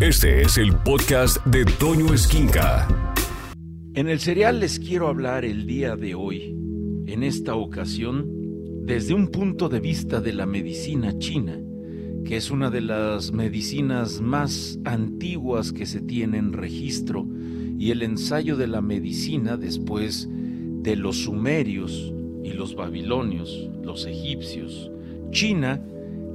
Este es el podcast de Toño Esquinca. En el serial les quiero hablar el día de hoy, en esta ocasión, desde un punto de vista de la medicina china, que es una de las medicinas más antiguas que se tiene en registro, y el ensayo de la medicina después de los sumerios y los babilonios, los egipcios. China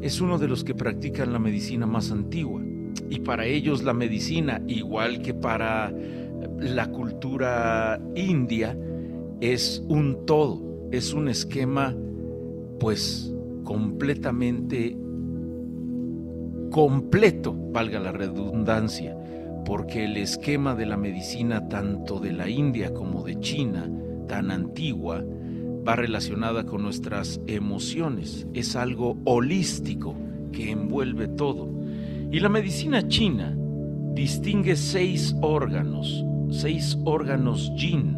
es uno de los que practican la medicina más antigua y para ellos la medicina, igual que para la cultura india, es un todo, es un esquema pues completamente completo, valga la redundancia, porque el esquema de la medicina tanto de la India como de China, tan antigua, va relacionada con nuestras emociones, es algo holístico que envuelve todo. Y la medicina china distingue seis órganos, seis órganos yin.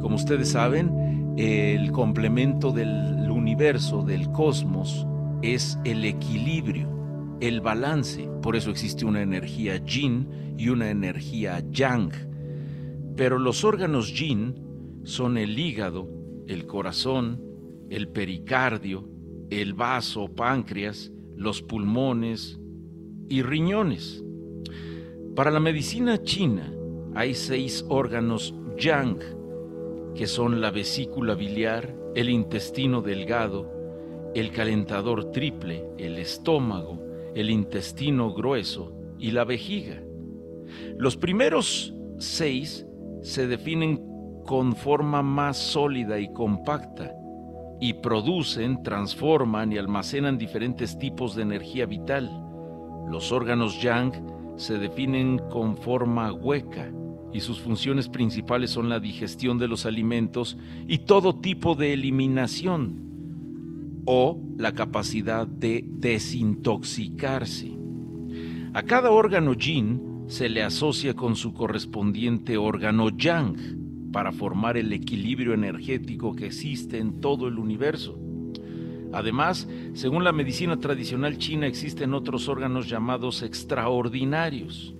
Como ustedes saben, el complemento del universo, del cosmos, es el equilibrio, el balance. Por eso existe una energía yin y una energía yang. Pero los órganos yin son el hígado, el corazón, el pericardio, el vaso, páncreas, los pulmones, y riñones. Para la medicina china hay seis órganos yang, que son la vesícula biliar, el intestino delgado, el calentador triple, el estómago, el intestino grueso y la vejiga. Los primeros seis se definen con forma más sólida y compacta y producen, transforman y almacenan diferentes tipos de energía vital. Los órganos yang se definen con forma hueca y sus funciones principales son la digestión de los alimentos y todo tipo de eliminación o la capacidad de desintoxicarse. A cada órgano yin se le asocia con su correspondiente órgano yang para formar el equilibrio energético que existe en todo el universo. Además, según la medicina tradicional china, existen otros órganos llamados extraordinarios,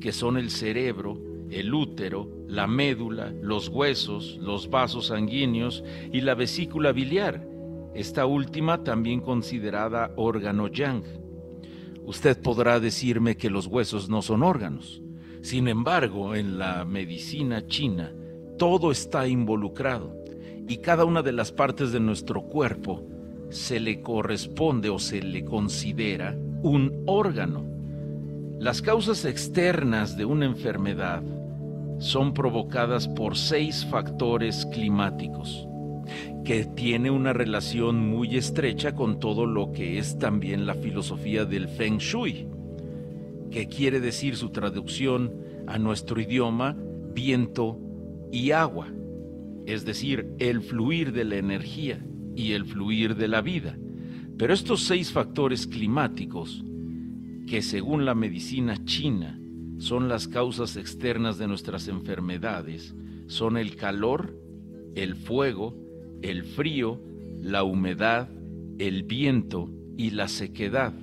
que son el cerebro, el útero, la médula, los huesos, los vasos sanguíneos y la vesícula biliar, esta última también considerada órgano yang. Usted podrá decirme que los huesos no son órganos. Sin embargo, en la medicina china, todo está involucrado y cada una de las partes de nuestro cuerpo se le corresponde o se le considera un órgano. Las causas externas de una enfermedad son provocadas por seis factores climáticos, que tiene una relación muy estrecha con todo lo que es también la filosofía del Feng Shui, que quiere decir su traducción a nuestro idioma viento y agua, es decir, el fluir de la energía y el fluir de la vida. Pero estos seis factores climáticos, que según la medicina china son las causas externas de nuestras enfermedades, son el calor, el fuego, el frío, la humedad, el viento y la sequedad.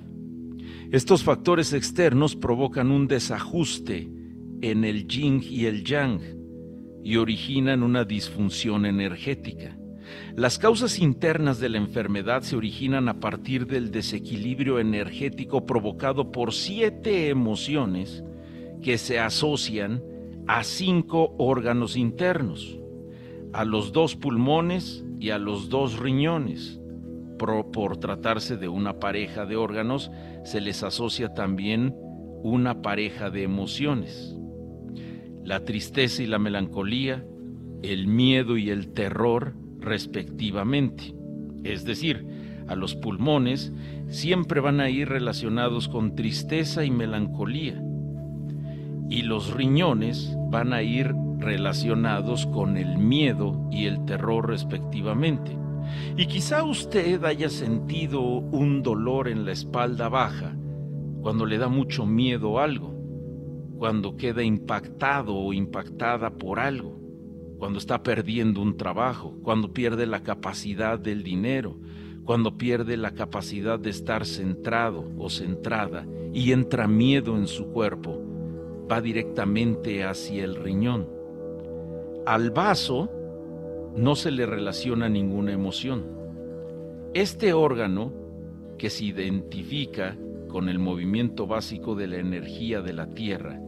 Estos factores externos provocan un desajuste en el yin y el yang y originan una disfunción energética. Las causas internas de la enfermedad se originan a partir del desequilibrio energético provocado por siete emociones que se asocian a cinco órganos internos, a los dos pulmones y a los dos riñones. Por, tratarse de una pareja de órganos, se les asocia también una pareja de emociones. La tristeza y la melancolía, el miedo y el terror, respectivamente. Es decir, a los pulmones siempre van a ir relacionados con tristeza y melancolía. Y los riñones van a ir relacionados con el miedo y el terror respectivamente. Y quizá usted haya sentido un dolor en la espalda baja cuando le da mucho miedo algo, cuando queda impactado o impactada por algo cuando está perdiendo un trabajo, cuando pierde la capacidad del dinero, cuando pierde la capacidad de estar centrado o centrada y entra miedo en su cuerpo, va directamente hacia el riñón. Al vaso no se le relaciona ninguna emoción. Este órgano, que se identifica con el movimiento básico de la energía de la Tierra,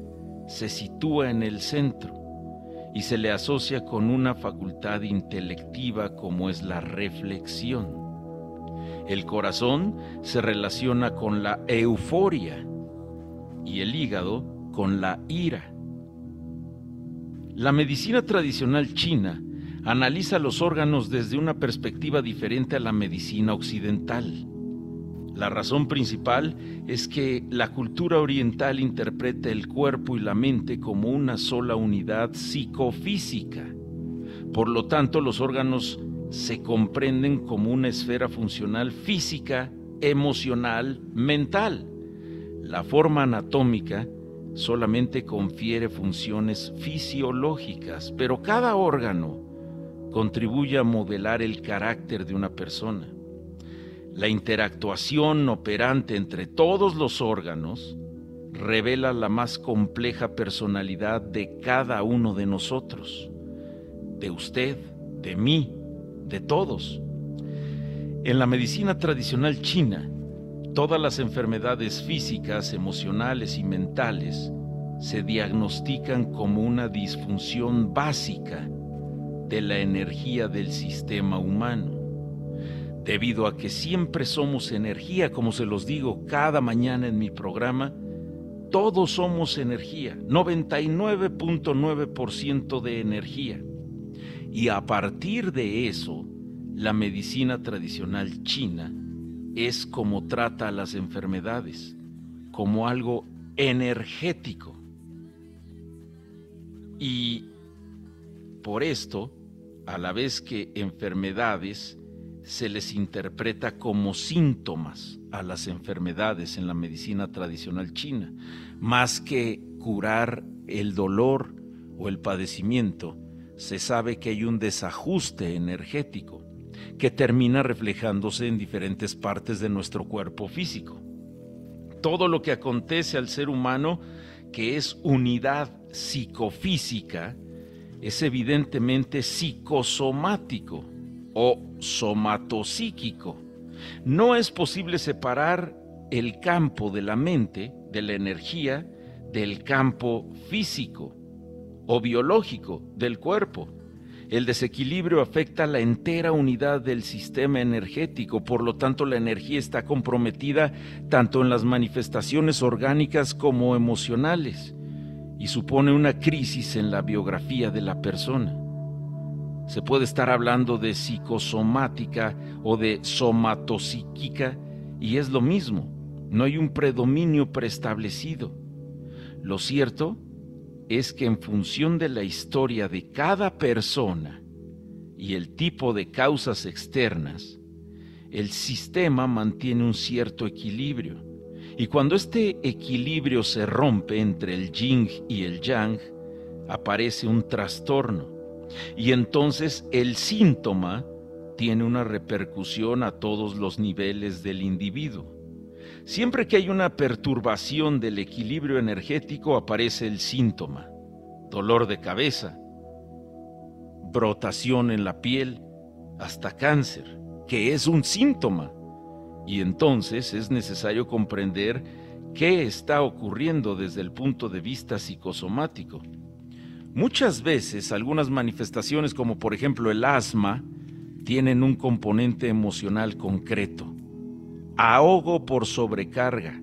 se sitúa en el centro y se le asocia con una facultad intelectiva como es la reflexión. El corazón se relaciona con la euforia y el hígado con la ira. La medicina tradicional china analiza los órganos desde una perspectiva diferente a la medicina occidental. La razón principal es que la cultura oriental interpreta el cuerpo y la mente como una sola unidad psicofísica. Por lo tanto, los órganos se comprenden como una esfera funcional física, emocional, mental. La forma anatómica solamente confiere funciones fisiológicas, pero cada órgano contribuye a modelar el carácter de una persona. La interactuación operante entre todos los órganos revela la más compleja personalidad de cada uno de nosotros, de usted, de mí, de todos. En la medicina tradicional china, todas las enfermedades físicas, emocionales y mentales se diagnostican como una disfunción básica de la energía del sistema humano debido a que siempre somos energía, como se los digo cada mañana en mi programa, todos somos energía, 99.9% de energía. Y a partir de eso, la medicina tradicional china es como trata a las enfermedades, como algo energético. Y por esto, a la vez que enfermedades se les interpreta como síntomas a las enfermedades en la medicina tradicional china, más que curar el dolor o el padecimiento, se sabe que hay un desajuste energético que termina reflejándose en diferentes partes de nuestro cuerpo físico. Todo lo que acontece al ser humano, que es unidad psicofísica, es evidentemente psicosomático o somatopsíquico. No es posible separar el campo de la mente, de la energía, del campo físico o biológico del cuerpo. El desequilibrio afecta la entera unidad del sistema energético, por lo tanto la energía está comprometida tanto en las manifestaciones orgánicas como emocionales y supone una crisis en la biografía de la persona. Se puede estar hablando de psicosomática o de somatopsíquica y es lo mismo, no hay un predominio preestablecido. Lo cierto es que en función de la historia de cada persona y el tipo de causas externas, el sistema mantiene un cierto equilibrio. Y cuando este equilibrio se rompe entre el yin y el yang, aparece un trastorno y entonces el síntoma tiene una repercusión a todos los niveles del individuo. Siempre que hay una perturbación del equilibrio energético aparece el síntoma, dolor de cabeza, brotación en la piel, hasta cáncer, que es un síntoma. Y entonces es necesario comprender qué está ocurriendo desde el punto de vista psicosomático. Muchas veces algunas manifestaciones como por ejemplo el asma tienen un componente emocional concreto. Ahogo por sobrecarga.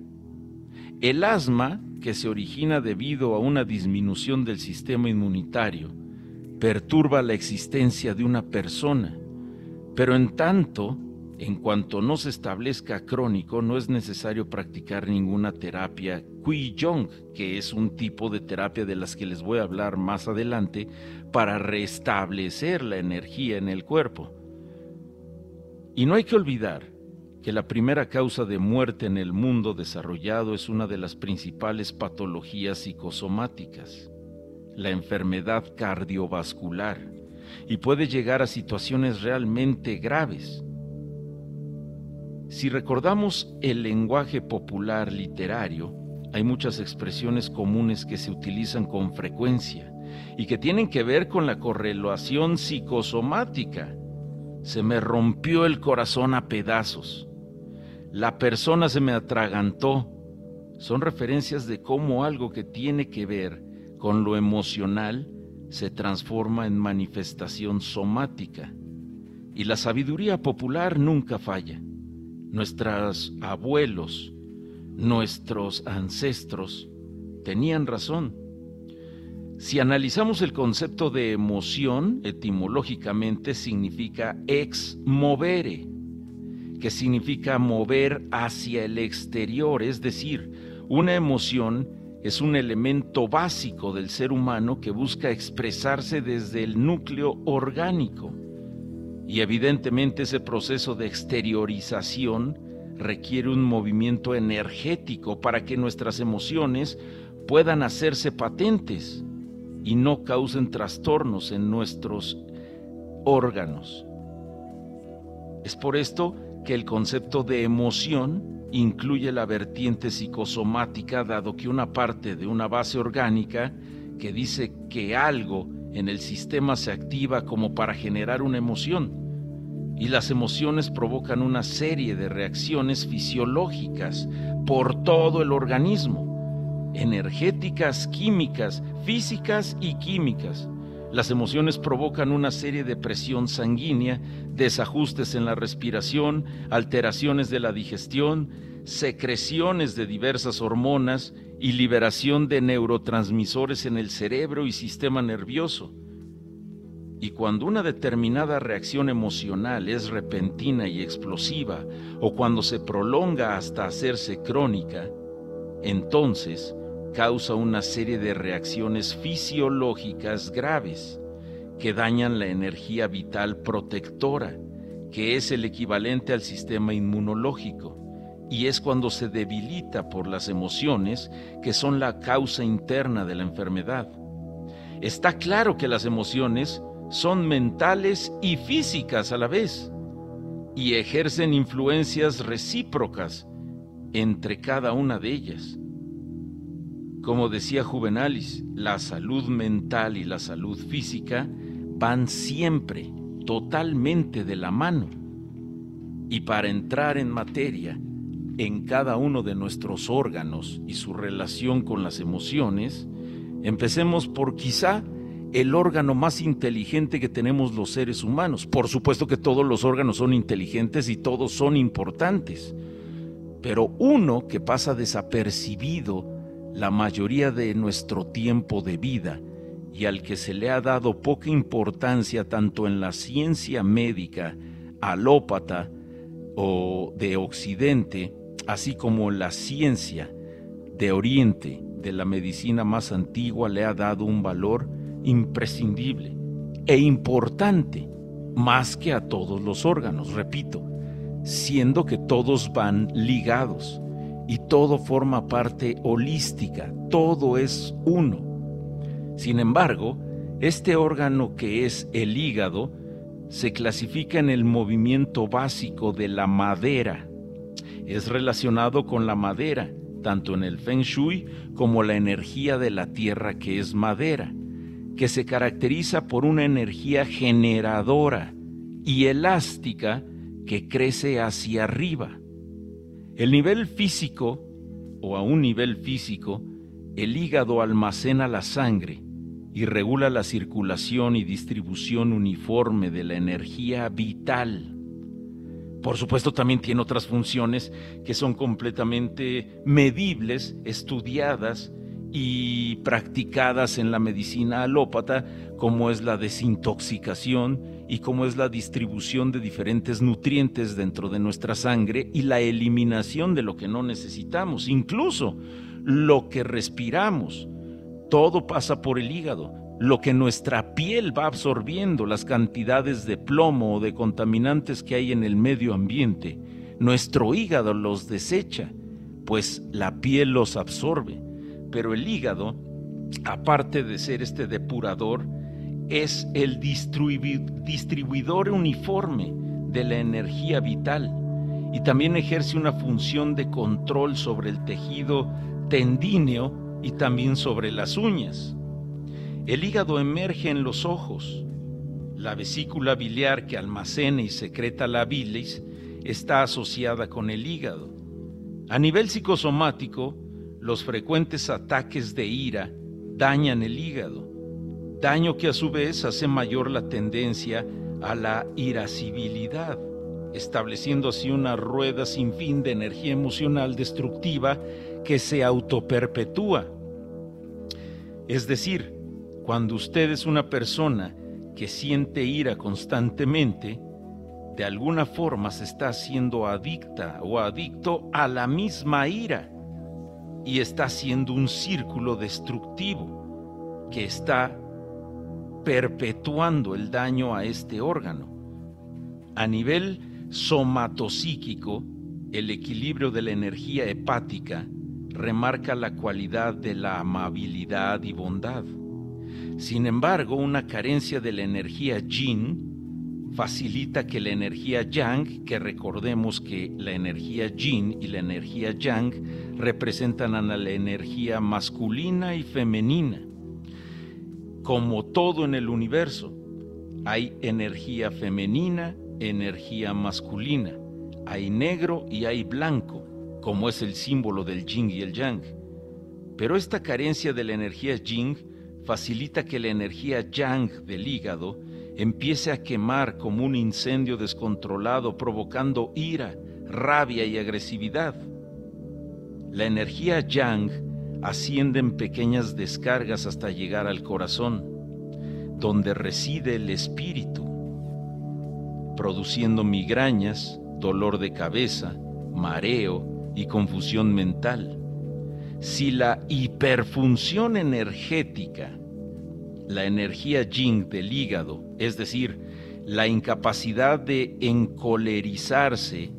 El asma, que se origina debido a una disminución del sistema inmunitario, perturba la existencia de una persona, pero en tanto en cuanto no se establezca crónico, no es necesario practicar ninguna terapia Qi-Jong, que es un tipo de terapia de las que les voy a hablar más adelante, para restablecer la energía en el cuerpo. Y no hay que olvidar que la primera causa de muerte en el mundo desarrollado es una de las principales patologías psicosomáticas, la enfermedad cardiovascular, y puede llegar a situaciones realmente graves si recordamos el lenguaje popular literario, hay muchas expresiones comunes que se utilizan con frecuencia y que tienen que ver con la correlación psicosomática. Se me rompió el corazón a pedazos. La persona se me atragantó. Son referencias de cómo algo que tiene que ver con lo emocional se transforma en manifestación somática. Y la sabiduría popular nunca falla. Nuestros abuelos, nuestros ancestros tenían razón. Si analizamos el concepto de emoción, etimológicamente significa ex movere, que significa mover hacia el exterior, es decir, una emoción es un elemento básico del ser humano que busca expresarse desde el núcleo orgánico. Y evidentemente ese proceso de exteriorización requiere un movimiento energético para que nuestras emociones puedan hacerse patentes y no causen trastornos en nuestros órganos. Es por esto que el concepto de emoción incluye la vertiente psicosomática, dado que una parte de una base orgánica que dice que algo en el sistema se activa como para generar una emoción y las emociones provocan una serie de reacciones fisiológicas por todo el organismo, energéticas, químicas, físicas y químicas. Las emociones provocan una serie de presión sanguínea, desajustes en la respiración, alteraciones de la digestión, secreciones de diversas hormonas y liberación de neurotransmisores en el cerebro y sistema nervioso. Y cuando una determinada reacción emocional es repentina y explosiva, o cuando se prolonga hasta hacerse crónica, entonces causa una serie de reacciones fisiológicas graves que dañan la energía vital protectora, que es el equivalente al sistema inmunológico, y es cuando se debilita por las emociones que son la causa interna de la enfermedad. Está claro que las emociones son mentales y físicas a la vez y ejercen influencias recíprocas entre cada una de ellas. Como decía Juvenalis, la salud mental y la salud física van siempre totalmente de la mano. Y para entrar en materia, en cada uno de nuestros órganos y su relación con las emociones, empecemos por quizá el órgano más inteligente que tenemos los seres humanos. Por supuesto que todos los órganos son inteligentes y todos son importantes, pero uno que pasa desapercibido la mayoría de nuestro tiempo de vida y al que se le ha dado poca importancia tanto en la ciencia médica, alópata o de Occidente, así como la ciencia de Oriente, de la medicina más antigua, le ha dado un valor imprescindible e importante más que a todos los órganos, repito, siendo que todos van ligados y todo forma parte holística, todo es uno. Sin embargo, este órgano que es el hígado se clasifica en el movimiento básico de la madera. Es relacionado con la madera, tanto en el feng shui como la energía de la tierra que es madera que se caracteriza por una energía generadora y elástica que crece hacia arriba. El nivel físico, o a un nivel físico, el hígado almacena la sangre y regula la circulación y distribución uniforme de la energía vital. Por supuesto, también tiene otras funciones que son completamente medibles, estudiadas y practicadas en la medicina alópata, como es la desintoxicación y como es la distribución de diferentes nutrientes dentro de nuestra sangre y la eliminación de lo que no necesitamos, incluso lo que respiramos. Todo pasa por el hígado. Lo que nuestra piel va absorbiendo, las cantidades de plomo o de contaminantes que hay en el medio ambiente, nuestro hígado los desecha, pues la piel los absorbe pero el hígado, aparte de ser este depurador, es el distribuidor uniforme de la energía vital y también ejerce una función de control sobre el tejido tendíneo y también sobre las uñas. El hígado emerge en los ojos. La vesícula biliar que almacena y secreta la bilis está asociada con el hígado. A nivel psicosomático, los frecuentes ataques de ira dañan el hígado, daño que a su vez hace mayor la tendencia a la irascibilidad, estableciendo así una rueda sin fin de energía emocional destructiva que se autoperpetúa. Es decir, cuando usted es una persona que siente ira constantemente, de alguna forma se está haciendo adicta o adicto a la misma ira y está haciendo un círculo destructivo que está perpetuando el daño a este órgano. A nivel somatopsíquico, el equilibrio de la energía hepática remarca la cualidad de la amabilidad y bondad. Sin embargo, una carencia de la energía yin facilita que la energía yang, que recordemos que la energía yin y la energía yang representan a la energía masculina y femenina. Como todo en el universo, hay energía femenina, energía masculina, hay negro y hay blanco, como es el símbolo del yin y el yang. Pero esta carencia de la energía yin facilita que la energía yang del hígado empiece a quemar como un incendio descontrolado, provocando ira, rabia y agresividad. La energía yang asciende en pequeñas descargas hasta llegar al corazón, donde reside el espíritu, produciendo migrañas, dolor de cabeza, mareo y confusión mental. Si la hiperfunción energética, la energía yin del hígado, es decir, la incapacidad de encolerizarse,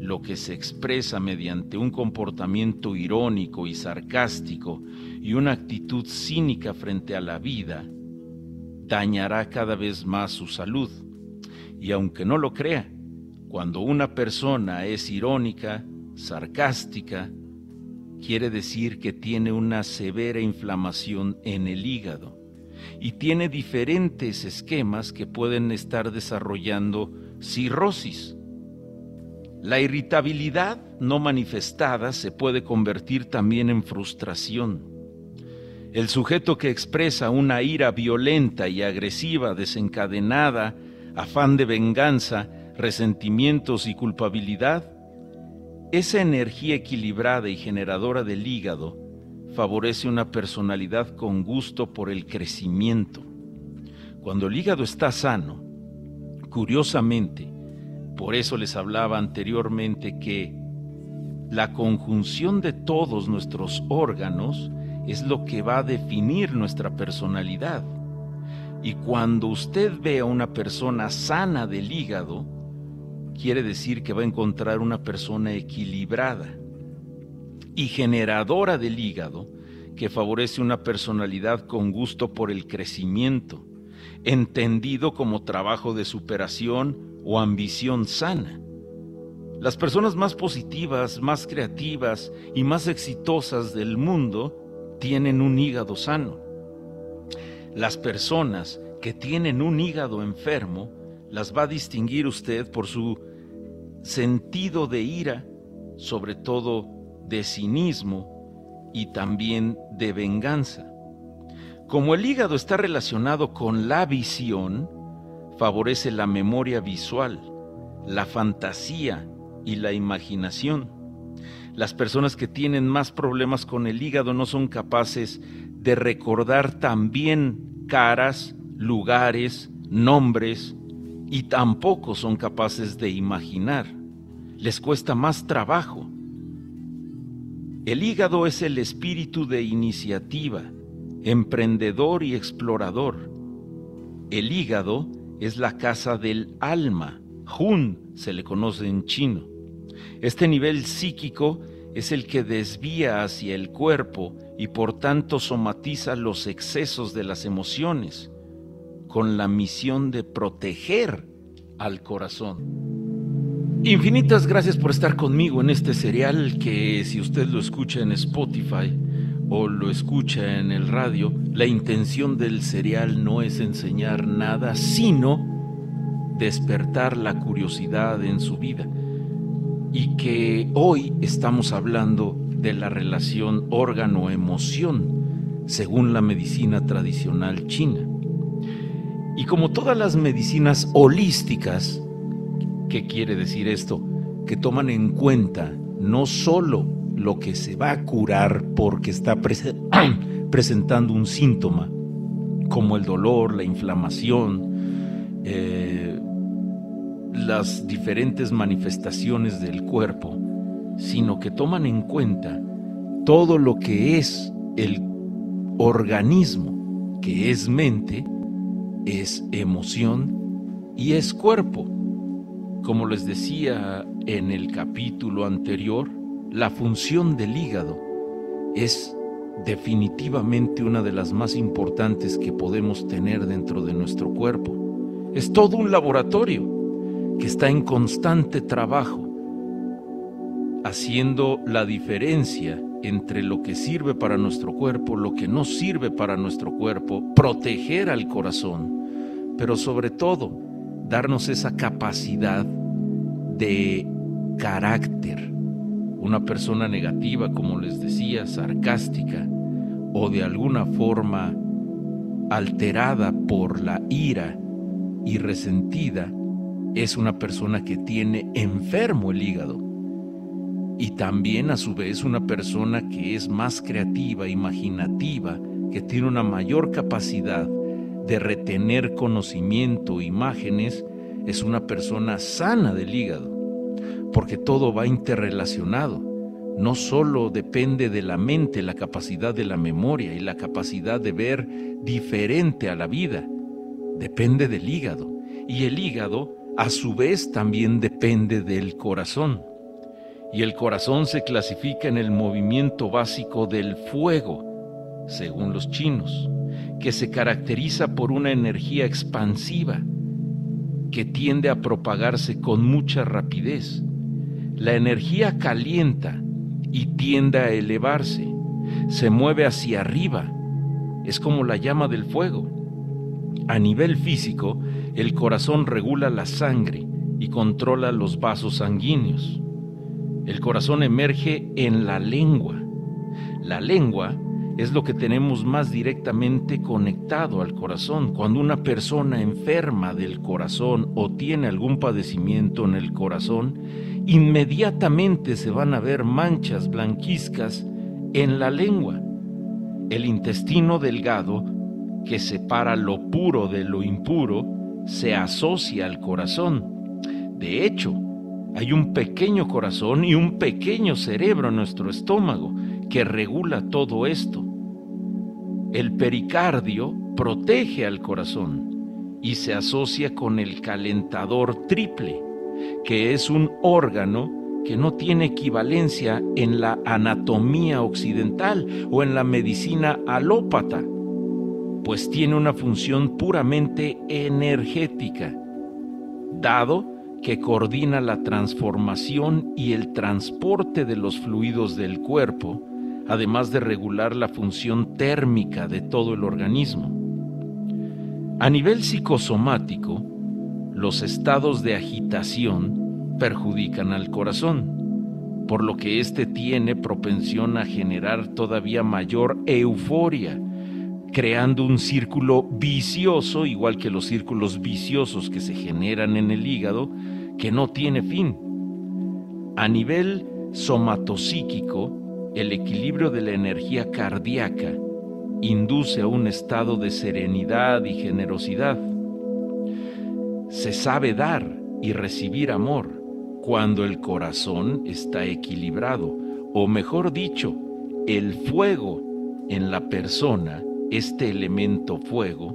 lo que se expresa mediante un comportamiento irónico y sarcástico y una actitud cínica frente a la vida, dañará cada vez más su salud. Y aunque no lo crea, cuando una persona es irónica, sarcástica, quiere decir que tiene una severa inflamación en el hígado y tiene diferentes esquemas que pueden estar desarrollando cirrosis. La irritabilidad no manifestada se puede convertir también en frustración. El sujeto que expresa una ira violenta y agresiva desencadenada, afán de venganza, resentimientos y culpabilidad, esa energía equilibrada y generadora del hígado favorece una personalidad con gusto por el crecimiento. Cuando el hígado está sano, curiosamente, por eso les hablaba anteriormente que la conjunción de todos nuestros órganos es lo que va a definir nuestra personalidad. Y cuando usted ve a una persona sana del hígado, quiere decir que va a encontrar una persona equilibrada y generadora del hígado que favorece una personalidad con gusto por el crecimiento, entendido como trabajo de superación o ambición sana. Las personas más positivas, más creativas y más exitosas del mundo tienen un hígado sano. Las personas que tienen un hígado enfermo las va a distinguir usted por su sentido de ira, sobre todo de cinismo y también de venganza. Como el hígado está relacionado con la visión, favorece la memoria visual, la fantasía y la imaginación. Las personas que tienen más problemas con el hígado no son capaces de recordar también caras, lugares, nombres y tampoco son capaces de imaginar. Les cuesta más trabajo. El hígado es el espíritu de iniciativa, emprendedor y explorador. El hígado es la casa del alma, Jun se le conoce en chino. Este nivel psíquico es el que desvía hacia el cuerpo y por tanto somatiza los excesos de las emociones, con la misión de proteger al corazón. Infinitas gracias por estar conmigo en este serial que si usted lo escucha en Spotify o lo escucha en el radio, la intención del serial no es enseñar nada, sino despertar la curiosidad en su vida. Y que hoy estamos hablando de la relación órgano-emoción, según la medicina tradicional china. Y como todas las medicinas holísticas, ¿Qué quiere decir esto? Que toman en cuenta no solo lo que se va a curar porque está presentando un síntoma, como el dolor, la inflamación, eh, las diferentes manifestaciones del cuerpo, sino que toman en cuenta todo lo que es el organismo, que es mente, es emoción y es cuerpo. Como les decía en el capítulo anterior, la función del hígado es definitivamente una de las más importantes que podemos tener dentro de nuestro cuerpo. Es todo un laboratorio que está en constante trabajo, haciendo la diferencia entre lo que sirve para nuestro cuerpo, lo que no sirve para nuestro cuerpo, proteger al corazón, pero sobre todo darnos esa capacidad de carácter. Una persona negativa, como les decía, sarcástica o de alguna forma alterada por la ira y resentida, es una persona que tiene enfermo el hígado. Y también a su vez una persona que es más creativa, imaginativa, que tiene una mayor capacidad de retener conocimiento, imágenes, es una persona sana del hígado, porque todo va interrelacionado. No solo depende de la mente la capacidad de la memoria y la capacidad de ver diferente a la vida, depende del hígado. Y el hígado, a su vez, también depende del corazón. Y el corazón se clasifica en el movimiento básico del fuego, según los chinos que se caracteriza por una energía expansiva que tiende a propagarse con mucha rapidez. La energía calienta y tiende a elevarse, se mueve hacia arriba, es como la llama del fuego. A nivel físico, el corazón regula la sangre y controla los vasos sanguíneos. El corazón emerge en la lengua. La lengua es lo que tenemos más directamente conectado al corazón. Cuando una persona enferma del corazón o tiene algún padecimiento en el corazón, inmediatamente se van a ver manchas blanquizcas en la lengua. El intestino delgado, que separa lo puro de lo impuro, se asocia al corazón. De hecho, hay un pequeño corazón y un pequeño cerebro en nuestro estómago que regula todo esto. El pericardio protege al corazón y se asocia con el calentador triple, que es un órgano que no tiene equivalencia en la anatomía occidental o en la medicina alópata, pues tiene una función puramente energética, dado que coordina la transformación y el transporte de los fluidos del cuerpo, además de regular la función térmica de todo el organismo. A nivel psicosomático, los estados de agitación perjudican al corazón, por lo que éste tiene propensión a generar todavía mayor euforia, creando un círculo vicioso, igual que los círculos viciosos que se generan en el hígado, que no tiene fin. A nivel somatopsíquico, el equilibrio de la energía cardíaca induce a un estado de serenidad y generosidad. Se sabe dar y recibir amor cuando el corazón está equilibrado, o mejor dicho, el fuego en la persona, este elemento fuego,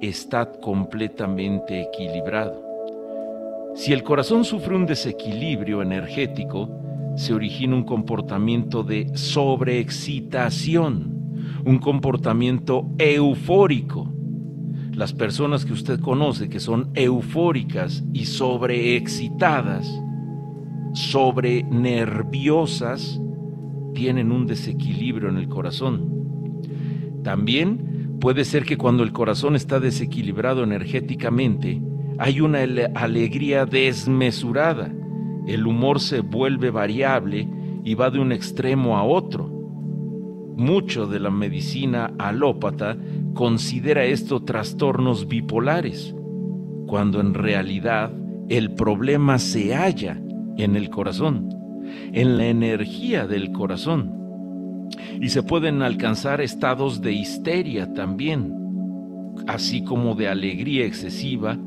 está completamente equilibrado. Si el corazón sufre un desequilibrio energético, se origina un comportamiento de sobreexcitación, un comportamiento eufórico. Las personas que usted conoce que son eufóricas y sobreexcitadas sobrenerviosas tienen un desequilibrio en el corazón. También puede ser que cuando el corazón está desequilibrado energéticamente, hay una alegría desmesurada. El humor se vuelve variable y va de un extremo a otro. Mucho de la medicina alópata considera esto trastornos bipolares, cuando en realidad el problema se halla en el corazón, en la energía del corazón. Y se pueden alcanzar estados de histeria también, así como de alegría excesiva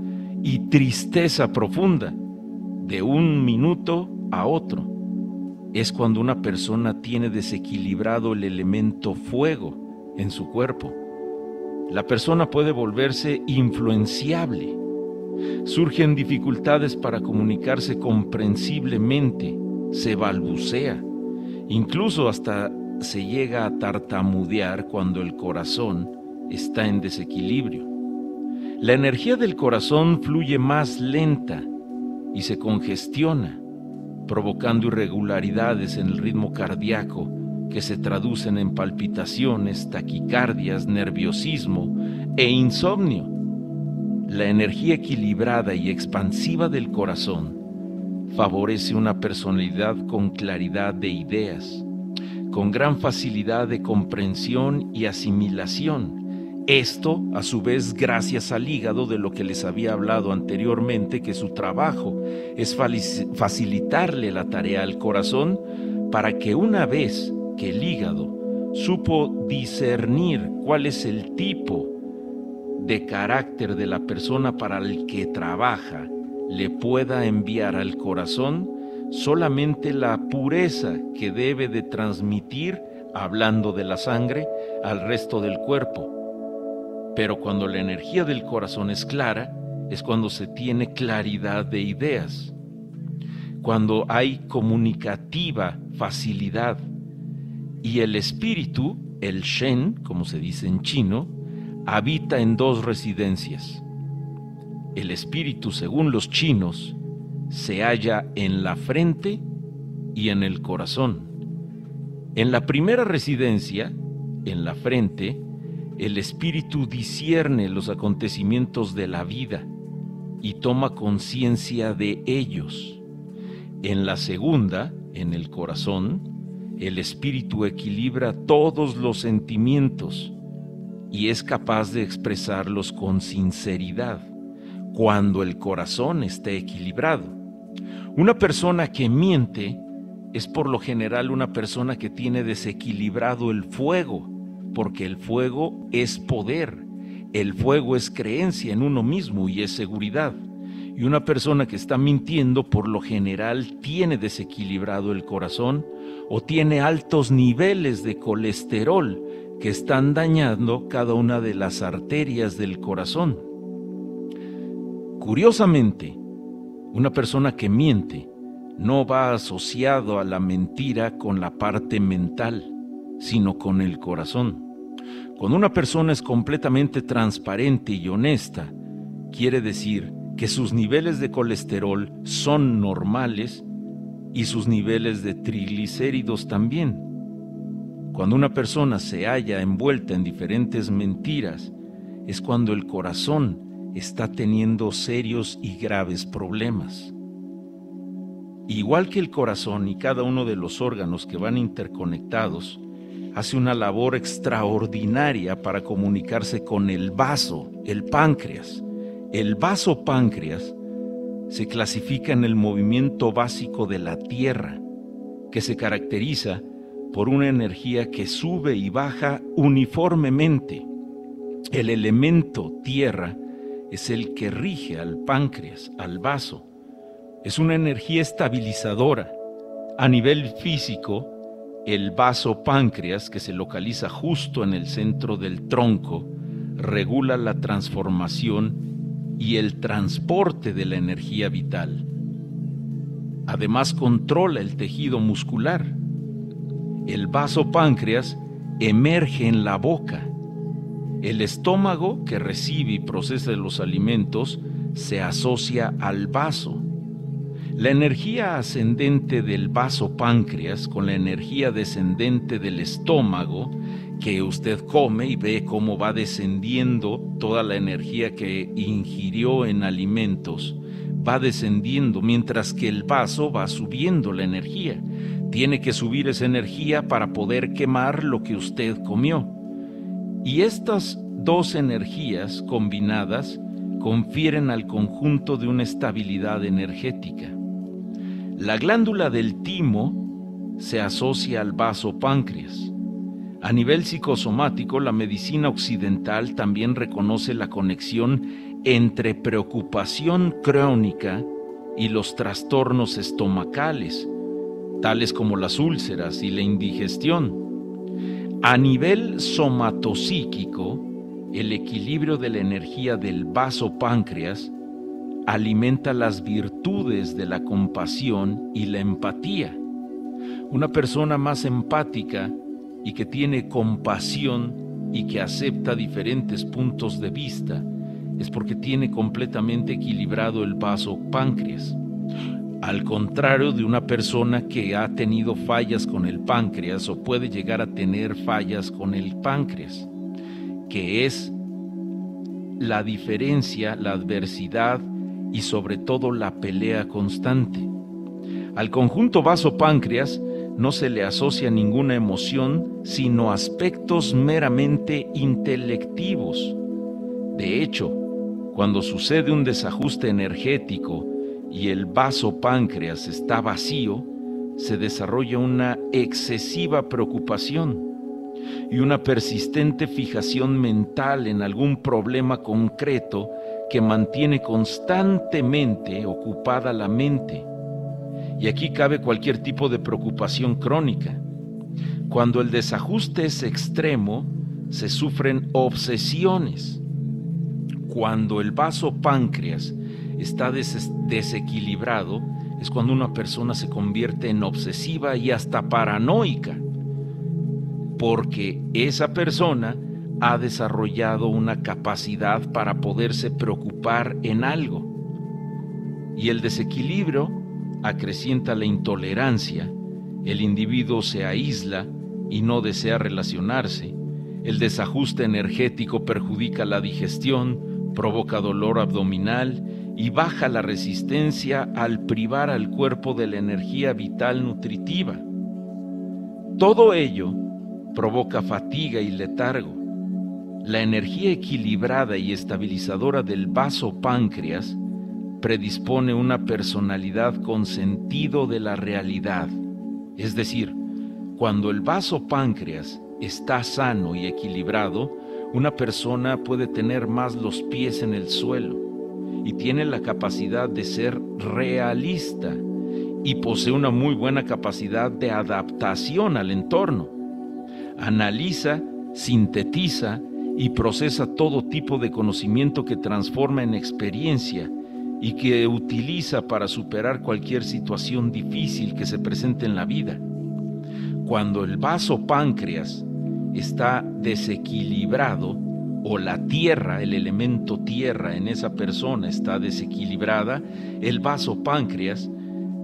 y tristeza profunda, de un minuto a otro. Es cuando una persona tiene desequilibrado el elemento fuego en su cuerpo. La persona puede volverse influenciable Surgen dificultades para comunicarse comprensiblemente, se balbucea, incluso hasta se llega a tartamudear cuando el corazón está en desequilibrio. La energía del corazón fluye más lenta y se congestiona, provocando irregularidades en el ritmo cardíaco que se traducen en palpitaciones, taquicardias, nerviosismo e insomnio. La energía equilibrada y expansiva del corazón favorece una personalidad con claridad de ideas, con gran facilidad de comprensión y asimilación. Esto, a su vez, gracias al hígado de lo que les había hablado anteriormente, que su trabajo es facilitarle la tarea al corazón para que una vez que el hígado supo discernir cuál es el tipo de carácter de la persona para el que trabaja le pueda enviar al corazón solamente la pureza que debe de transmitir, hablando de la sangre, al resto del cuerpo. Pero cuando la energía del corazón es clara, es cuando se tiene claridad de ideas, cuando hay comunicativa facilidad y el espíritu, el Shen, como se dice en chino, habita en dos residencias. El espíritu, según los chinos, se halla en la frente y en el corazón. En la primera residencia, en la frente, el espíritu discierne los acontecimientos de la vida y toma conciencia de ellos. En la segunda, en el corazón, el espíritu equilibra todos los sentimientos y es capaz de expresarlos con sinceridad cuando el corazón esté equilibrado. Una persona que miente es por lo general una persona que tiene desequilibrado el fuego, porque el fuego es poder, el fuego es creencia en uno mismo y es seguridad. Y una persona que está mintiendo por lo general tiene desequilibrado el corazón o tiene altos niveles de colesterol, que están dañando cada una de las arterias del corazón. Curiosamente, una persona que miente no va asociado a la mentira con la parte mental, sino con el corazón. Cuando una persona es completamente transparente y honesta, quiere decir que sus niveles de colesterol son normales y sus niveles de triglicéridos también. Cuando una persona se halla envuelta en diferentes mentiras, es cuando el corazón está teniendo serios y graves problemas. Igual que el corazón y cada uno de los órganos que van interconectados, hace una labor extraordinaria para comunicarse con el vaso, el páncreas. El vaso páncreas se clasifica en el movimiento básico de la Tierra, que se caracteriza por una energía que sube y baja uniformemente. El elemento tierra es el que rige al páncreas, al vaso. Es una energía estabilizadora. A nivel físico, el vaso páncreas, que se localiza justo en el centro del tronco, regula la transformación y el transporte de la energía vital. Además controla el tejido muscular el vaso páncreas emerge en la boca. El estómago que recibe y procesa los alimentos se asocia al vaso. La energía ascendente del vaso páncreas con la energía descendente del estómago, que usted come y ve cómo va descendiendo toda la energía que ingirió en alimentos, va descendiendo mientras que el vaso va subiendo la energía. Tiene que subir esa energía para poder quemar lo que usted comió. Y estas dos energías combinadas confieren al conjunto de una estabilidad energética. La glándula del timo se asocia al vaso páncreas. A nivel psicosomático, la medicina occidental también reconoce la conexión entre preocupación crónica y los trastornos estomacales, tales como las úlceras y la indigestión. A nivel somatopsíquico, el equilibrio de la energía del vaso páncreas alimenta las virtudes de la compasión y la empatía. Una persona más empática y que tiene compasión y que acepta diferentes puntos de vista es porque tiene completamente equilibrado el vaso páncreas. Al contrario de una persona que ha tenido fallas con el páncreas o puede llegar a tener fallas con el páncreas, que es la diferencia, la adversidad y sobre todo la pelea constante. Al conjunto vaso-páncreas no se le asocia ninguna emoción, sino aspectos meramente intelectivos. De hecho, cuando sucede un desajuste energético y el vaso páncreas está vacío, se desarrolla una excesiva preocupación y una persistente fijación mental en algún problema concreto que mantiene constantemente ocupada la mente y aquí cabe cualquier tipo de preocupación crónica. Cuando el desajuste es extremo, se sufren obsesiones. Cuando el vaso páncreas está desequilibrado, es cuando una persona se convierte en obsesiva y hasta paranoica, porque esa persona ha desarrollado una capacidad para poderse preocupar en algo. Y el desequilibrio acrecienta la intolerancia, el individuo se aísla y no desea relacionarse, el desajuste energético perjudica la digestión, provoca dolor abdominal y baja la resistencia al privar al cuerpo de la energía vital nutritiva. Todo ello provoca fatiga y letargo. La energía equilibrada y estabilizadora del vaso páncreas predispone una personalidad con sentido de la realidad. Es decir, cuando el vaso páncreas está sano y equilibrado, una persona puede tener más los pies en el suelo y tiene la capacidad de ser realista y posee una muy buena capacidad de adaptación al entorno. Analiza, sintetiza y procesa todo tipo de conocimiento que transforma en experiencia y que utiliza para superar cualquier situación difícil que se presente en la vida. Cuando el vaso páncreas está desequilibrado o la tierra, el elemento tierra en esa persona está desequilibrada, el vaso páncreas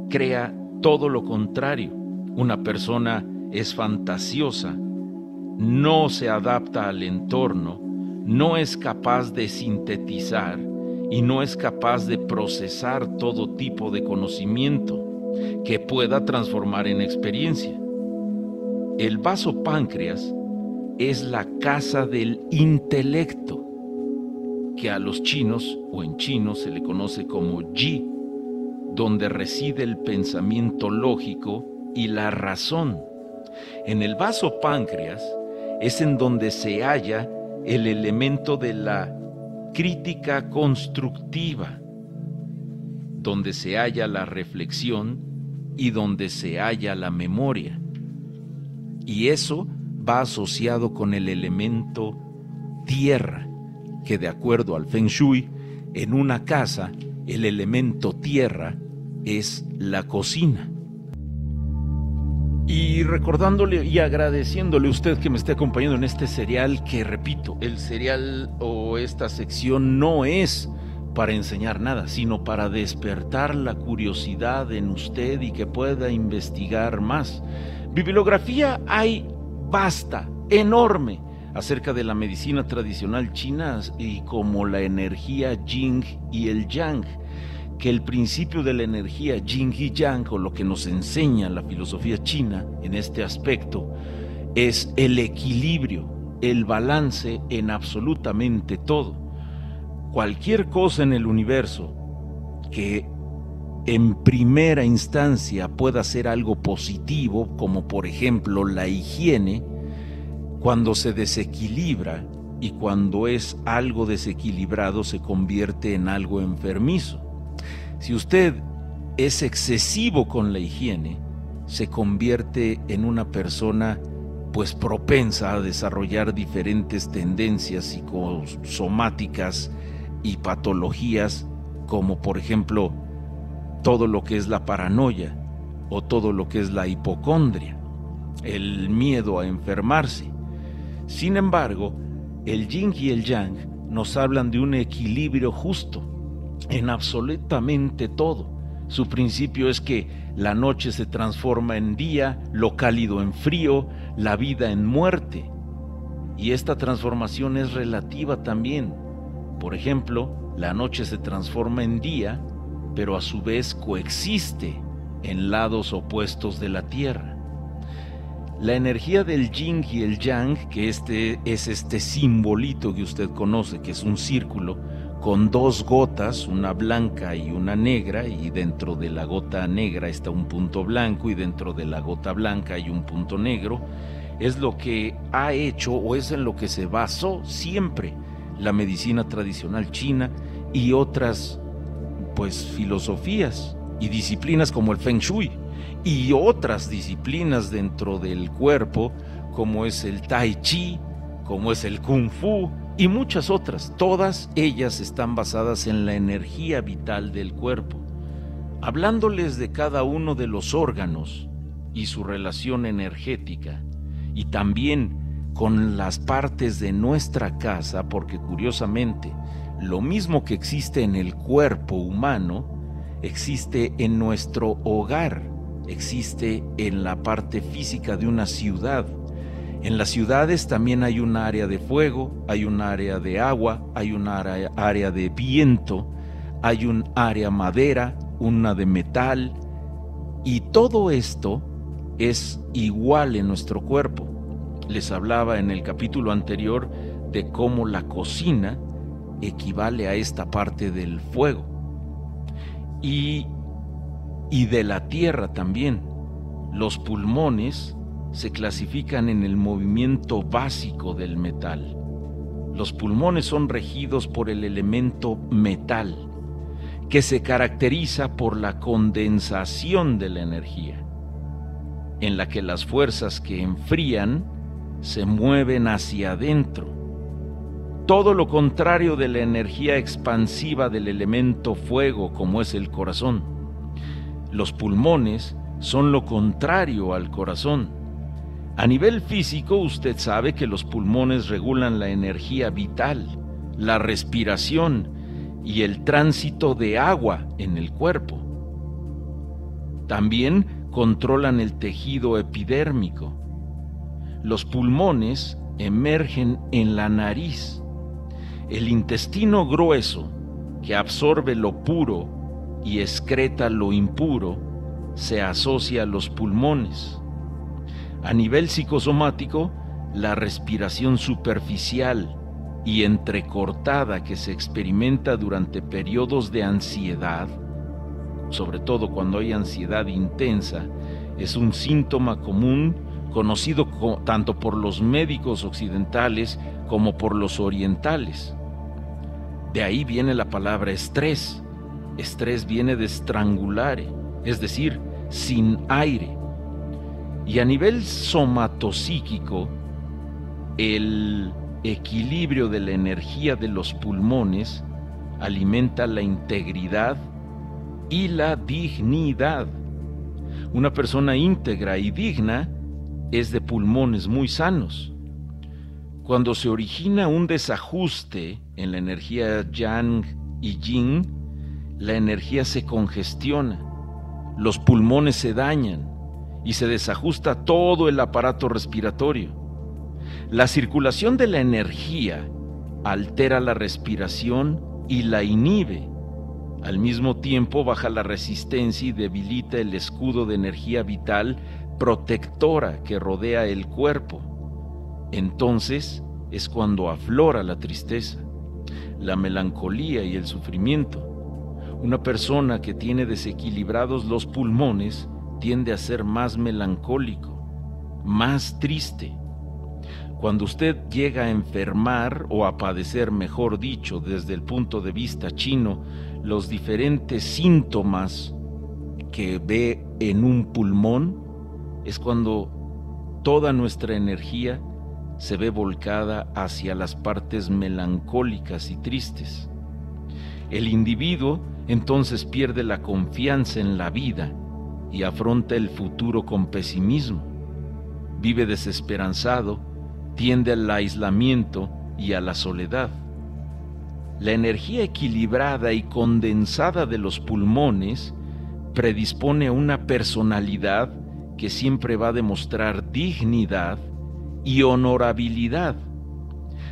crea todo lo contrario. Una persona es fantasiosa, no se adapta al entorno, no es capaz de sintetizar, y no es capaz de procesar todo tipo de conocimiento que pueda transformar en experiencia. El vaso páncreas es la casa del intelecto, que a los chinos o en chino se le conoce como Ji, donde reside el pensamiento lógico y la razón. En el vaso páncreas es en donde se halla el elemento de la crítica constructiva, donde se halla la reflexión y donde se halla la memoria. Y eso va asociado con el elemento tierra, que de acuerdo al Feng Shui, en una casa el elemento tierra es la cocina. Y recordándole y agradeciéndole a usted que me esté acompañando en este serial, que repito, el serial o esta sección no es para enseñar nada, sino para despertar la curiosidad en usted y que pueda investigar más. Bibliografía hay vasta, enorme, acerca de la medicina tradicional china y como la energía Jing y el Yang, que el principio de la energía Jing y Yang, o lo que nos enseña la filosofía china en este aspecto, es el equilibrio, el balance en absolutamente todo. Cualquier cosa en el universo que en primera instancia pueda ser algo positivo, como por ejemplo la higiene, cuando se desequilibra y cuando es algo desequilibrado se convierte en algo enfermizo. Si usted es excesivo con la higiene, se convierte en una persona pues propensa a desarrollar diferentes tendencias psicosomáticas y patologías como por ejemplo todo lo que es la paranoia o todo lo que es la hipocondria, el miedo a enfermarse. Sin embargo, el yin y el yang nos hablan de un equilibrio justo en absolutamente todo. Su principio es que la noche se transforma en día, lo cálido en frío, la vida en muerte. Y esta transformación es relativa también. Por ejemplo, la noche se transforma en día, pero a su vez coexiste en lados opuestos de la Tierra. La energía del yin y el yang, que este es este simbolito que usted conoce, que es un círculo con dos gotas, una blanca y una negra, y dentro de la gota negra está un punto blanco y dentro de la gota blanca hay un punto negro, es lo que ha hecho o es en lo que se basó siempre la medicina tradicional china y otras pues filosofías y disciplinas como el feng shui y otras disciplinas dentro del cuerpo, como es el tai chi, como es el kung fu y muchas otras. Todas ellas están basadas en la energía vital del cuerpo. Hablándoles de cada uno de los órganos y su relación energética, y también con las partes de nuestra casa, porque curiosamente, lo mismo que existe en el cuerpo humano, existe en nuestro hogar existe en la parte física de una ciudad. En las ciudades también hay un área de fuego, hay un área de agua, hay un área, de viento, hay un área madera, una de metal, y todo esto es igual en nuestro cuerpo. Les hablaba en el capítulo anterior de cómo la cocina equivale a esta parte del fuego. Y y de la tierra también. Los pulmones se clasifican en el movimiento básico del metal. Los pulmones son regidos por el elemento metal, que se caracteriza por la condensación de la energía, en la que las fuerzas que enfrían se mueven hacia adentro. Todo lo contrario de la energía expansiva del elemento fuego como es el corazón. Los pulmones son lo contrario al corazón. A nivel físico usted sabe que los pulmones regulan la energía vital, la respiración y el tránsito de agua en el cuerpo. También controlan el tejido epidérmico. Los pulmones emergen en la nariz. El intestino grueso, que absorbe lo puro y excreta lo impuro, se asocia a los pulmones. A nivel psicosomático, la respiración superficial y entrecortada que se experimenta durante periodos de ansiedad, sobre todo cuando hay ansiedad intensa, es un síntoma común conocido tanto por los médicos occidentales como por los orientales. De ahí viene la palabra estrés, Estrés viene de estrangulare, es decir, sin aire. Y a nivel somatopsíquico, el equilibrio de la energía de los pulmones alimenta la integridad y la dignidad. Una persona íntegra y digna es de pulmones muy sanos. Cuando se origina un desajuste en la energía yang y yin, la energía se congestiona, los pulmones se dañan y se desajusta todo el aparato respiratorio. La circulación de la energía altera la respiración y la inhibe. Al mismo tiempo baja la resistencia y debilita el escudo de energía vital protectora que rodea el cuerpo. Entonces es cuando aflora la tristeza, la melancolía y el sufrimiento. Una persona que tiene desequilibrados los pulmones tiende a ser más melancólico, más triste, cuando usted llega a enfermar o a padecer, mejor dicho, desde el punto de vista chino, los diferentes síntomas que ve en un pulmón, es cuando toda nuestra energía se ve volcada hacia las partes melancólicas y tristes. El individuo entonces pierde la confianza en la vida y afronta el futuro con pesimismo. Vive desesperanzado tiende al aislamiento y a la soledad. La energía equilibrada y condensada de los pulmones predispone a una personalidad que siempre va a demostrar dignidad y honorabilidad.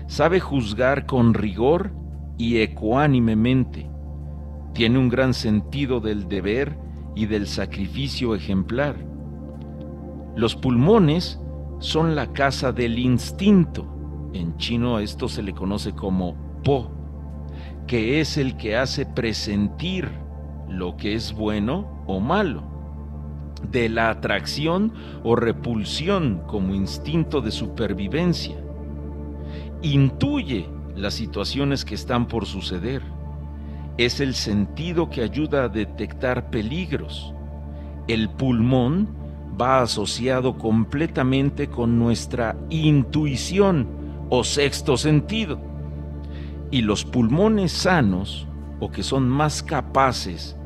Sabe juzgar con rigor y ecuánimemente. Tiene un gran sentido del deber y del sacrificio ejemplar. Los pulmones son la casa del instinto. En chino esto se le conoce como po, que es el que hace presentir lo que es bueno o malo, de la atracción o repulsión como instinto de supervivencia. Intuye las situaciones que están por suceder. Es el sentido que ayuda a detectar peligros. El pulmón va asociado completamente con nuestra intuición o sexto sentido. Y los pulmones sanos, o que son más capaces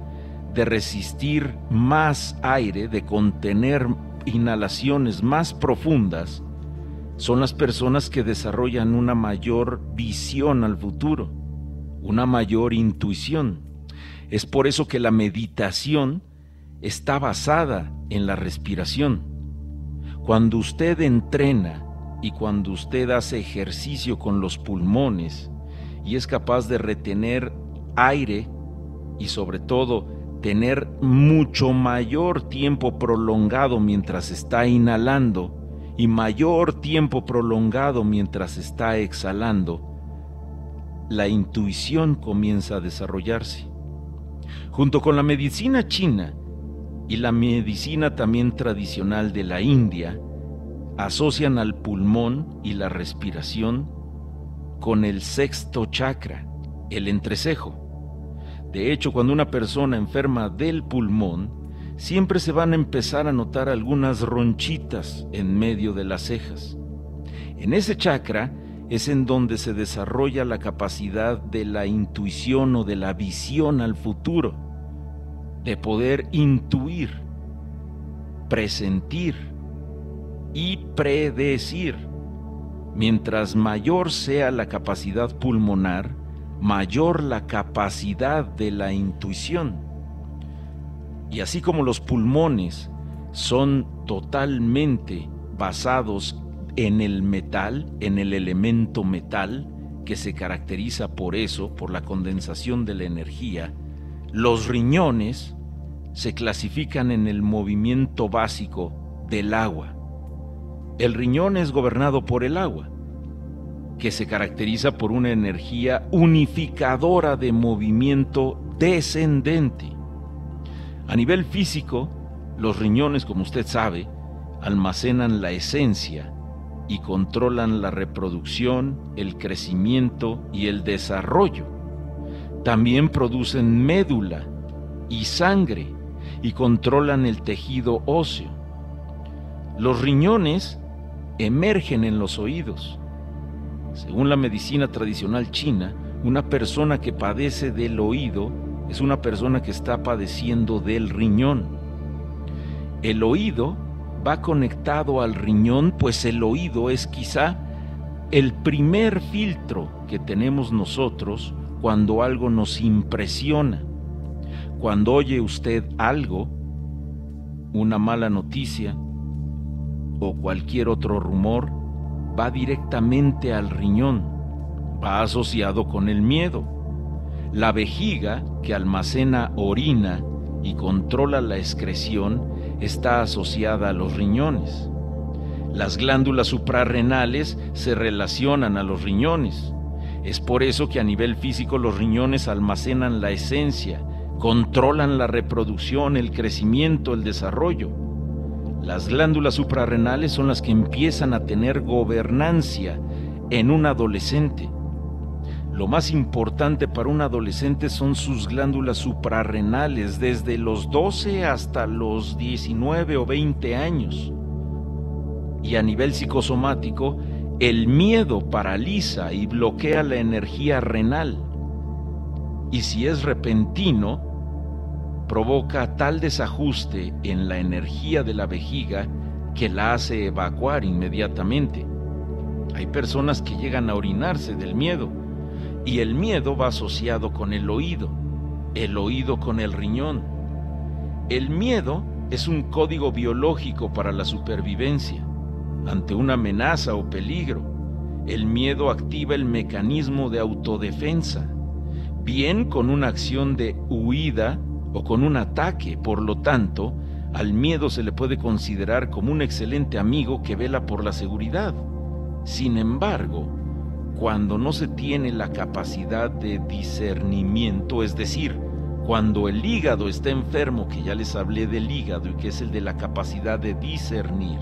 de resistir más aire, de contener inhalaciones más profundas, son las personas que desarrollan una mayor visión al futuro, una mayor intuición. Es por eso que la meditación está basada en la respiración. Cuando usted entrena y cuando usted hace ejercicio con los pulmones y es capaz de retener aire y sobre todo tener mucho mayor tiempo prolongado mientras está inhalando y mayor tiempo prolongado mientras está exhalando, la intuición comienza a desarrollarse. Junto con la medicina china, y la medicina también tradicional de la India asocian al pulmón y la respiración con el sexto chakra, el entrecejo. De hecho, cuando una persona enferma del pulmón, siempre se van a empezar a notar algunas ronchitas en medio de las cejas. En ese chakra es en donde se desarrolla la capacidad de la intuición o de la visión al futuro de poder intuir, presentir y predecir. Mientras mayor sea la capacidad pulmonar, mayor la capacidad de la intuición. Y así como los pulmones son totalmente basados en el metal, en el elemento metal, que se caracteriza por eso, por la condensación de la energía, los riñones se clasifican en el movimiento básico del agua. El riñón es gobernado por el agua, que se caracteriza por una energía unificadora de movimiento descendente. A nivel físico, los riñones, como usted sabe, almacenan la esencia y controlan la reproducción, el crecimiento y el desarrollo también producen médula y sangre y controlan el tejido óseo. Los riñones emergen en los oídos. Según la medicina tradicional china, una persona que padece del oído es una persona que está padeciendo del riñón. El oído va conectado al riñón, pues el oído es quizá el primer filtro que tenemos nosotros cuando algo nos impresiona. Cuando oye usted algo, una mala noticia o cualquier otro rumor, va directamente al riñón, va asociado con el miedo. La vejiga, que almacena orina y controla la excreción, está asociada a los riñones. Las glándulas suprarrenales se relacionan a los riñones. Es por eso que a nivel físico los riñones almacenan la esencia, controlan la reproducción, el crecimiento, el desarrollo. Las glándulas suprarrenales son las que empiezan a tener gobernancia en un adolescente. Lo más importante para un adolescente son sus glándulas suprarrenales desde los 12 hasta los 19 o 20 años. Y a nivel psicosomático, el miedo paraliza y bloquea la energía renal. Y si es repentino, provoca tal desajuste en la energía de la vejiga que la hace evacuar inmediatamente. Hay personas que llegan a orinarse del miedo y el miedo va asociado con el oído, el oído con el riñón. El miedo es un código biológico para la supervivencia. Ante una amenaza o peligro, el miedo activa el mecanismo de autodefensa, bien con una acción de huida o con un ataque. Por lo tanto, al miedo se le puede considerar como un excelente amigo que vela por la seguridad. Sin embargo, cuando no se tiene la capacidad de discernimiento, es decir, cuando el hígado está enfermo, que ya les hablé del hígado y que es el de la capacidad de discernir,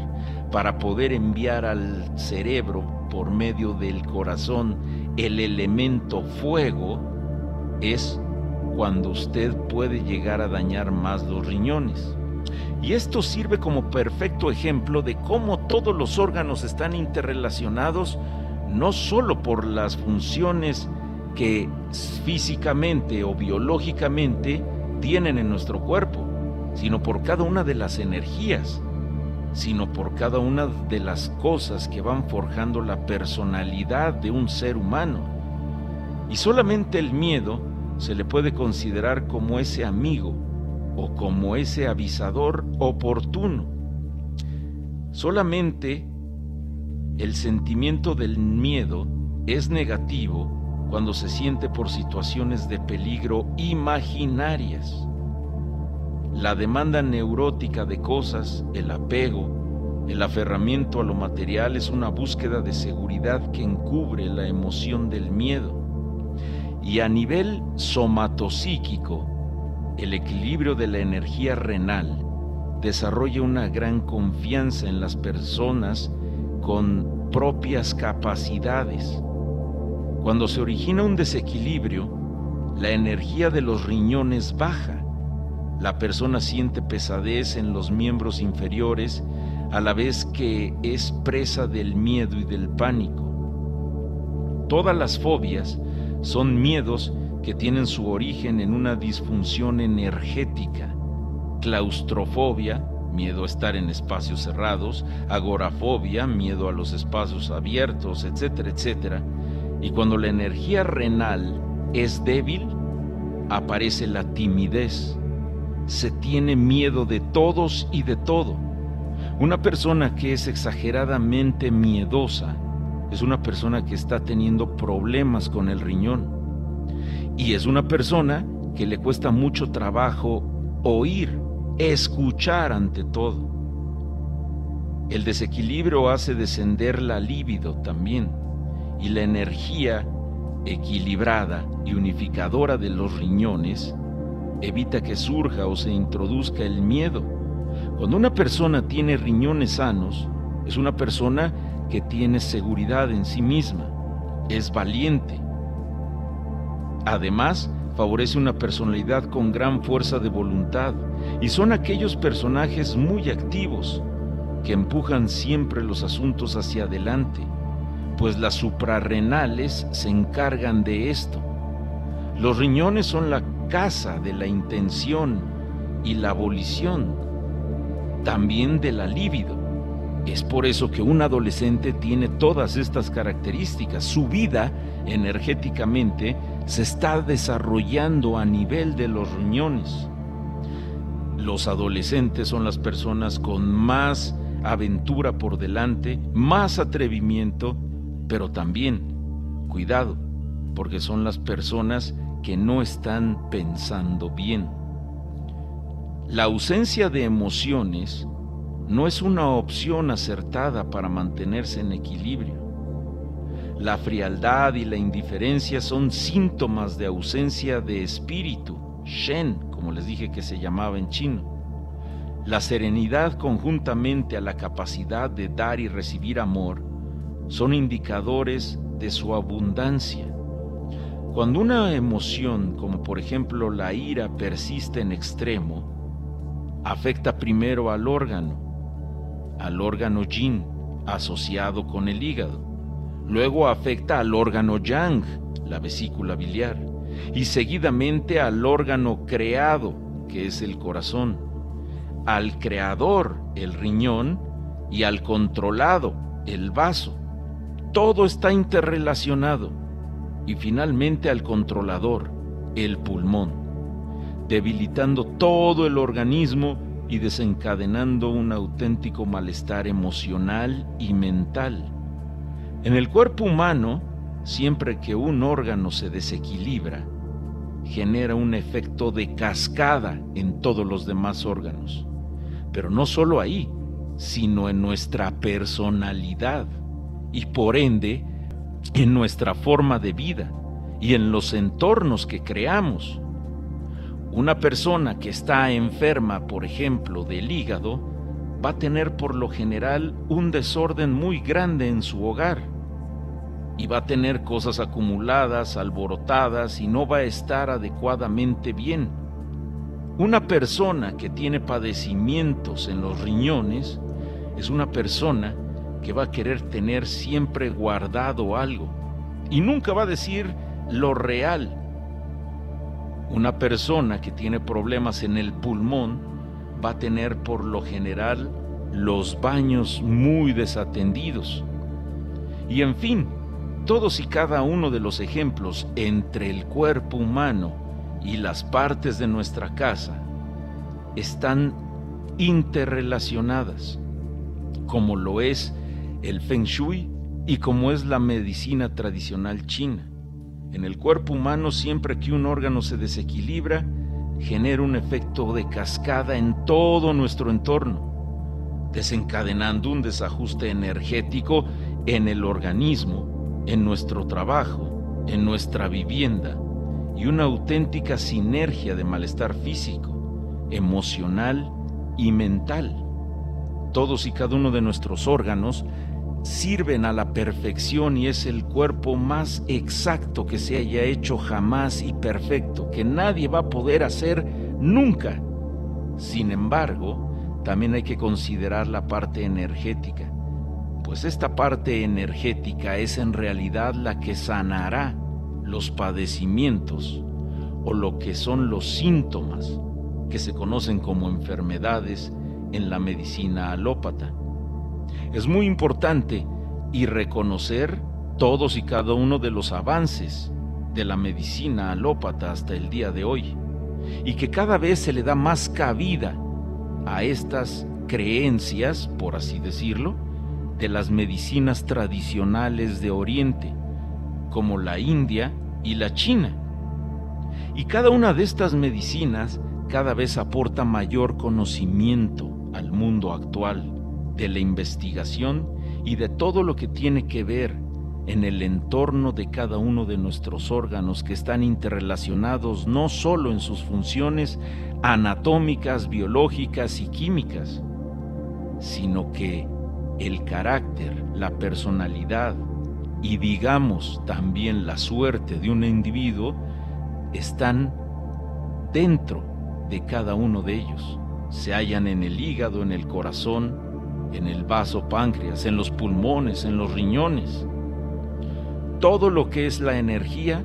para poder enviar al cerebro por medio del corazón el elemento fuego, es cuando usted puede llegar a dañar más los riñones. Y esto sirve como perfecto ejemplo de cómo todos los órganos están interrelacionados no solo por las funciones que físicamente o biológicamente tienen en nuestro cuerpo, sino por cada una de las energías, sino por cada una de las cosas que van forjando la personalidad de un ser humano. Y solamente el miedo se le puede considerar como ese amigo o como ese avisador oportuno. Solamente el sentimiento del miedo es negativo cuando se siente por situaciones de peligro imaginarias. La demanda neurótica de cosas, el apego, el aferramiento a lo material es una búsqueda de seguridad que encubre la emoción del miedo. Y a nivel somatopsíquico, el equilibrio de la energía renal desarrolla una gran confianza en las personas con propias capacidades. Cuando se origina un desequilibrio, la energía de los riñones baja. La persona siente pesadez en los miembros inferiores a la vez que es presa del miedo y del pánico. Todas las fobias son miedos que tienen su origen en una disfunción energética. Claustrofobia, miedo a estar en espacios cerrados, agorafobia, miedo a los espacios abiertos, etcétera, etcétera. Y cuando la energía renal es débil, aparece la timidez. Se tiene miedo de todos y de todo. Una persona que es exageradamente miedosa es una persona que está teniendo problemas con el riñón. Y es una persona que le cuesta mucho trabajo oír escuchar ante todo. El desequilibrio hace descender la libido también y la energía equilibrada y unificadora de los riñones evita que surja o se introduzca el miedo. Cuando una persona tiene riñones sanos, es una persona que tiene seguridad en sí misma, es valiente. Además, favorece una personalidad con gran fuerza de voluntad y son aquellos personajes muy activos que empujan siempre los asuntos hacia adelante, pues las suprarrenales se encargan de esto. Los riñones son la casa de la intención y la abolición, también de la libido. Es por eso que un adolescente tiene todas estas características. Su vida energéticamente se está desarrollando a nivel de los riñones. Los adolescentes son las personas con más aventura por delante, más atrevimiento, pero también, cuidado, porque son las personas que no están pensando bien. La ausencia de emociones no es una opción acertada para mantenerse en equilibrio. La frialdad y la indiferencia son síntomas de ausencia de espíritu, Shen, como les dije que se llamaba en chino. La serenidad conjuntamente a la capacidad de dar y recibir amor son indicadores de su abundancia. Cuando una emoción, como por ejemplo la ira, persiste en extremo, afecta primero al órgano, al órgano yin asociado con el hígado. Luego afecta al órgano yang, la vesícula biliar, y seguidamente al órgano creado, que es el corazón, al creador, el riñón, y al controlado, el vaso. Todo está interrelacionado. Y finalmente al controlador, el pulmón, debilitando todo el organismo y desencadenando un auténtico malestar emocional y mental. En el cuerpo humano, siempre que un órgano se desequilibra, genera un efecto de cascada en todos los demás órganos. Pero no solo ahí, sino en nuestra personalidad y por ende en nuestra forma de vida y en los entornos que creamos. Una persona que está enferma, por ejemplo, del hígado, va a tener por lo general un desorden muy grande en su hogar y va a tener cosas acumuladas, alborotadas y no va a estar adecuadamente bien. Una persona que tiene padecimientos en los riñones es una persona que va a querer tener siempre guardado algo y nunca va a decir lo real una persona que tiene problemas en el pulmón va a tener por lo general los baños muy desatendidos. Y en fin, todos y cada uno de los ejemplos entre el cuerpo humano y las partes de nuestra casa están interrelacionadas, como lo es el feng shui y como es la medicina tradicional china. En el cuerpo humano, siempre que un órgano se desequilibra, genera un efecto de cascada en todo nuestro entorno, desencadenando un desajuste energético en el organismo, en nuestro trabajo, en nuestra vivienda y una auténtica sinergia de malestar físico, emocional y mental. Todos y cada uno de nuestros órganos sirven a la perfección y es el cuerpo más exacto que se haya hecho jamás y perfecto, que nadie va a poder hacer nunca. Sin embargo, también hay que considerar la parte energética, pues esta parte energética es en realidad la que sanará los padecimientos o lo que son los síntomas que se conocen como enfermedades en la medicina alópata. Es muy importante y reconocer todos y cada uno de los avances de la medicina alópata hasta el día de hoy y que cada vez se le da más cabida a estas creencias, por así decirlo, de las medicinas tradicionales de Oriente, como la India y la China. Y cada una de estas medicinas cada vez aporta mayor conocimiento al mundo actual de la investigación y de todo lo que tiene que ver en el entorno de cada uno de nuestros órganos que están interrelacionados no solo en sus funciones anatómicas, biológicas y químicas, sino que el carácter, la personalidad y digamos también la suerte de un individuo están dentro de cada uno de ellos. Se hallan en el hígado, en el corazón, en el vaso páncreas, en los pulmones, en los riñones. Todo lo que es la energía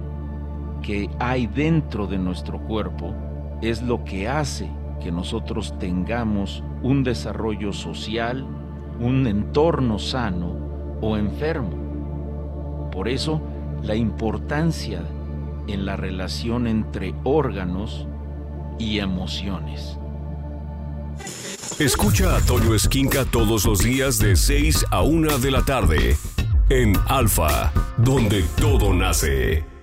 que hay dentro de nuestro cuerpo es lo que hace que nosotros tengamos un desarrollo social, un entorno sano o enfermo. Por eso, la importancia en la relación entre órganos y emociones. Escucha a Toño Esquinca todos los días de 6 a 1 de la tarde en Alfa, donde todo nace.